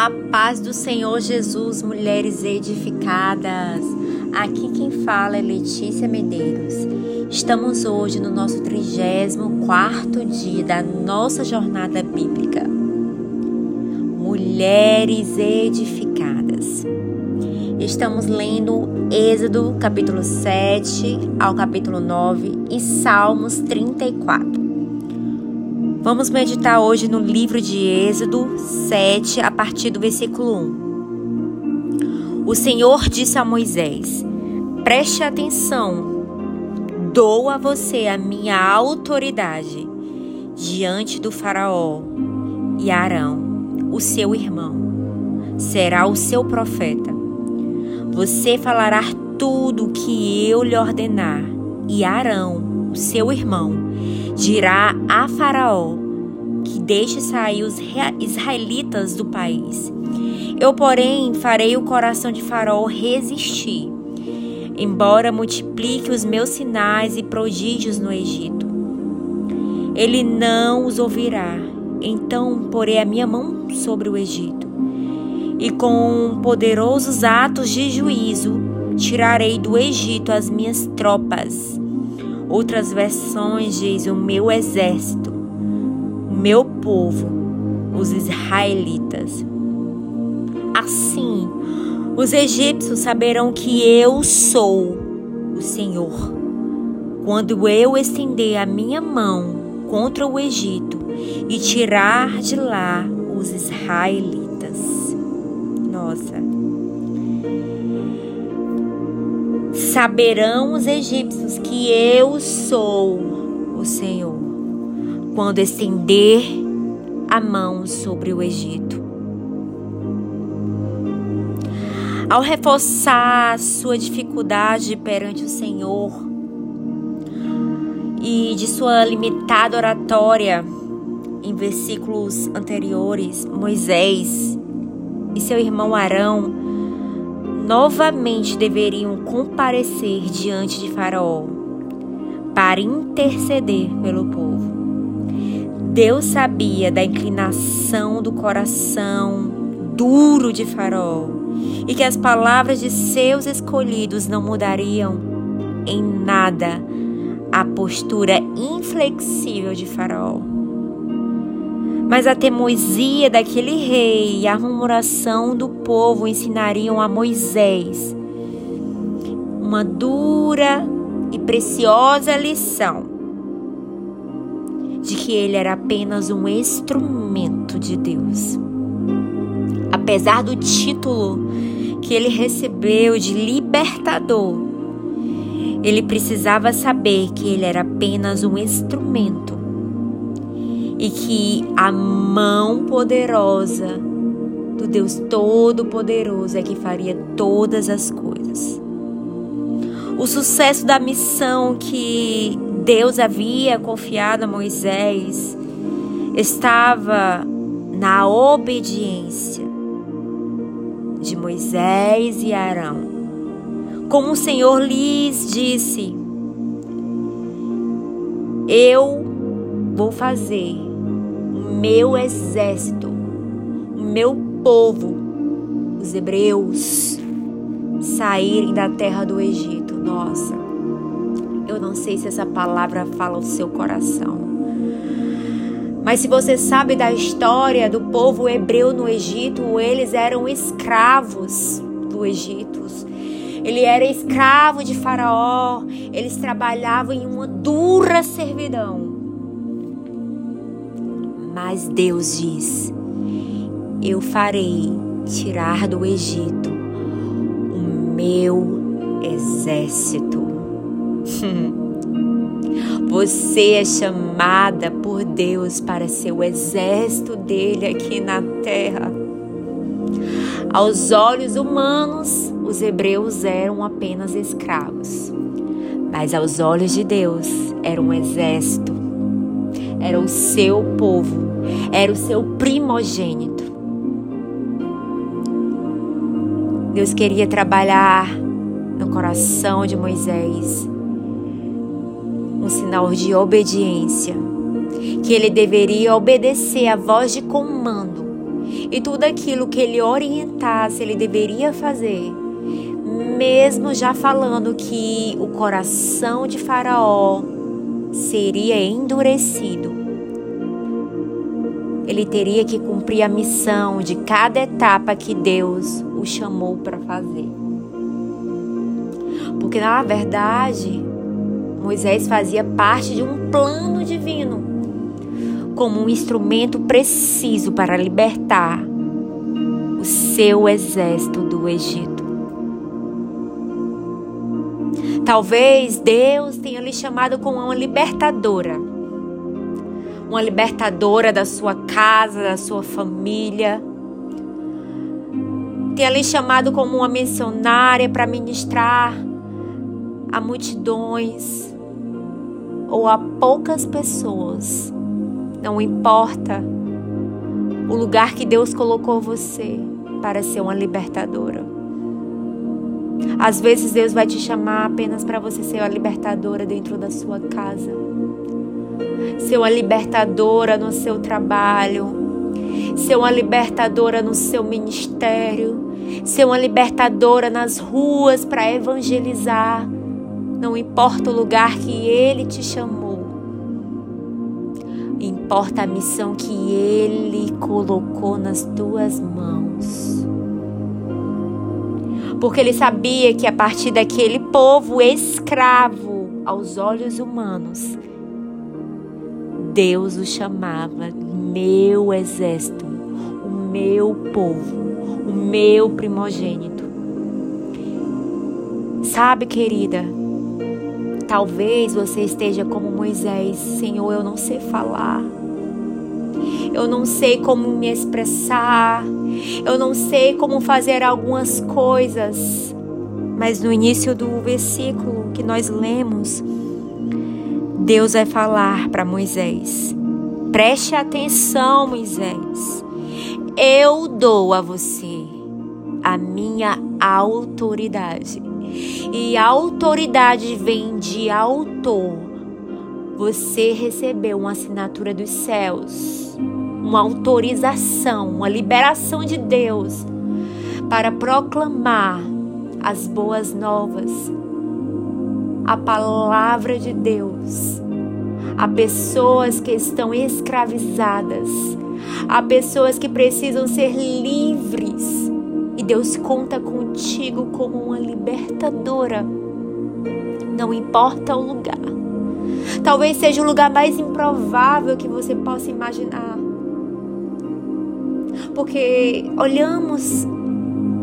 A paz do Senhor Jesus, mulheres edificadas. Aqui quem fala é Letícia Medeiros. Estamos hoje no nosso 34 dia da nossa jornada bíblica. Mulheres edificadas. Estamos lendo Êxodo capítulo 7 ao capítulo 9 e Salmos 34. Vamos meditar hoje no livro de Êxodo 7, a partir do versículo 1. O Senhor disse a Moisés: Preste atenção, dou a você a minha autoridade diante do Faraó e Arão, o seu irmão, será o seu profeta. Você falará tudo o que eu lhe ordenar, e Arão, o seu irmão, dirá a Faraó que deixe sair os israelitas do país. Eu, porém, farei o coração de Faraó resistir, embora multiplique os meus sinais e prodígios no Egito. Ele não os ouvirá. Então porei a minha mão sobre o Egito, e com poderosos atos de juízo tirarei do Egito as minhas tropas Outras versões diz o meu exército, o meu povo, os israelitas. Assim, os egípcios saberão que eu sou o Senhor. Quando eu estender a minha mão contra o Egito e tirar de lá os israelitas. Nossa. Saberão os egípcios que eu sou o Senhor, quando estender a mão sobre o Egito. Ao reforçar sua dificuldade perante o Senhor e de sua limitada oratória em versículos anteriores, Moisés e seu irmão Arão novamente deveriam comparecer diante de Faraó para interceder pelo povo. Deus sabia da inclinação do coração duro de Faraó e que as palavras de seus escolhidos não mudariam em nada a postura inflexível de Faraó. Mas a teimosia daquele rei e a murmuração do povo ensinariam a Moisés uma dura e preciosa lição de que ele era apenas um instrumento de Deus. Apesar do título que ele recebeu de libertador, ele precisava saber que ele era apenas um instrumento e que a mão poderosa do Deus Todo-Poderoso é que faria todas as coisas. O sucesso da missão que Deus havia confiado a Moisés estava na obediência de Moisés e Arão. Como o Senhor lhes disse: Eu vou fazer meu exército, o meu povo, os hebreus, saírem da terra do Egito. Nossa, eu não sei se essa palavra fala o seu coração. Mas se você sabe da história do povo hebreu no Egito, eles eram escravos do Egito. Ele era escravo de Faraó, eles trabalhavam em uma dura servidão. Mas Deus diz: Eu farei tirar do Egito o meu exército. Você é chamada por Deus para ser o exército dele aqui na terra. Aos olhos humanos, os hebreus eram apenas escravos, mas aos olhos de Deus, era um exército era o seu povo, era o seu primogênito. Deus queria trabalhar no coração de Moisés um sinal de obediência, que ele deveria obedecer a voz de comando e tudo aquilo que ele orientasse, ele deveria fazer, mesmo já falando que o coração de Faraó seria endurecido. Ele teria que cumprir a missão de cada etapa que Deus o chamou para fazer. Porque na verdade, Moisés fazia parte de um plano divino, como um instrumento preciso para libertar o seu exército do Egito. Talvez Deus tenha lhe chamado como uma libertadora. Uma libertadora da sua casa, da sua família. Tenha lhe chamado como uma missionária para ministrar a multidões ou a poucas pessoas. Não importa o lugar que Deus colocou você para ser uma libertadora. Às vezes Deus vai te chamar apenas para você ser uma libertadora dentro da sua casa. Ser uma libertadora no seu trabalho. Ser uma libertadora no seu ministério. Ser uma libertadora nas ruas para evangelizar. Não importa o lugar que Ele te chamou. Importa a missão que Ele colocou nas tuas mãos porque ele sabia que a partir daquele povo escravo aos olhos humanos, Deus o chamava meu exército, o meu povo, o meu primogênito. Sabe, querida, talvez você esteja como Moisés, Senhor, eu não sei falar eu não sei como me expressar, eu não sei como fazer algumas coisas. Mas no início do versículo que nós lemos, Deus vai falar para Moisés: Preste atenção, Moisés. Eu dou a você a minha autoridade. E a autoridade vem de autor. Você recebeu uma assinatura dos céus uma autorização, uma liberação de Deus para proclamar as boas novas, a palavra de Deus a pessoas que estão escravizadas, a pessoas que precisam ser livres. E Deus conta contigo como uma libertadora. Não importa o lugar. Talvez seja o lugar mais improvável que você possa imaginar porque olhamos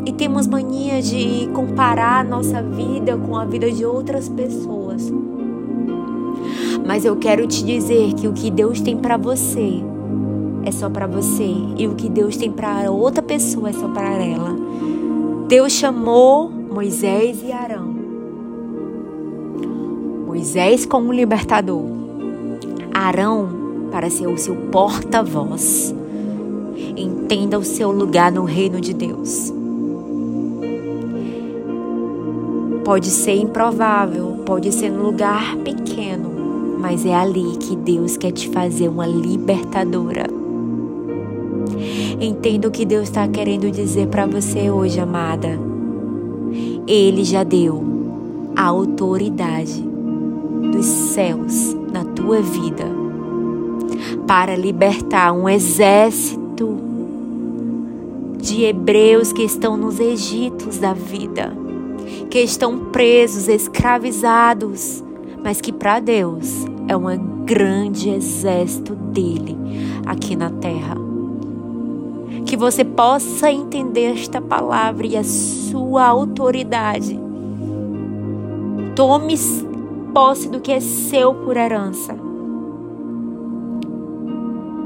e temos mania de comparar nossa vida com a vida de outras pessoas. Mas eu quero te dizer que o que Deus tem para você é só para você e o que Deus tem para outra pessoa é só para ela. Deus chamou Moisés e Arão. Moisés como libertador, Arão para ser o seu porta-voz entenda o seu lugar no reino de Deus. Pode ser improvável, pode ser num lugar pequeno, mas é ali que Deus quer te fazer uma libertadora. Entenda o que Deus está querendo dizer para você hoje, amada. Ele já deu a autoridade dos céus na tua vida para libertar um exército de hebreus que estão nos Egitos da vida, que estão presos, escravizados, mas que para Deus é um grande exército dele aqui na terra. Que você possa entender esta palavra e a sua autoridade. Tome posse do que é seu por herança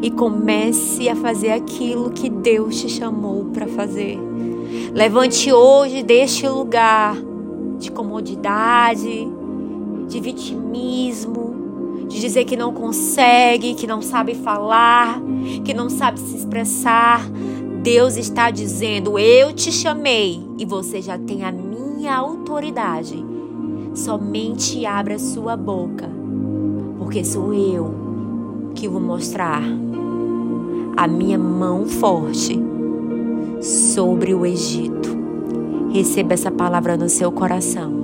e comece a fazer aquilo que Deus te chamou para fazer. Levante hoje deste lugar de comodidade, de vitimismo, de dizer que não consegue, que não sabe falar, que não sabe se expressar. Deus está dizendo: Eu te chamei e você já tem a minha autoridade. Somente abra sua boca, porque sou eu que vou mostrar a minha mão forte sobre o Egito. Receba essa palavra no seu coração.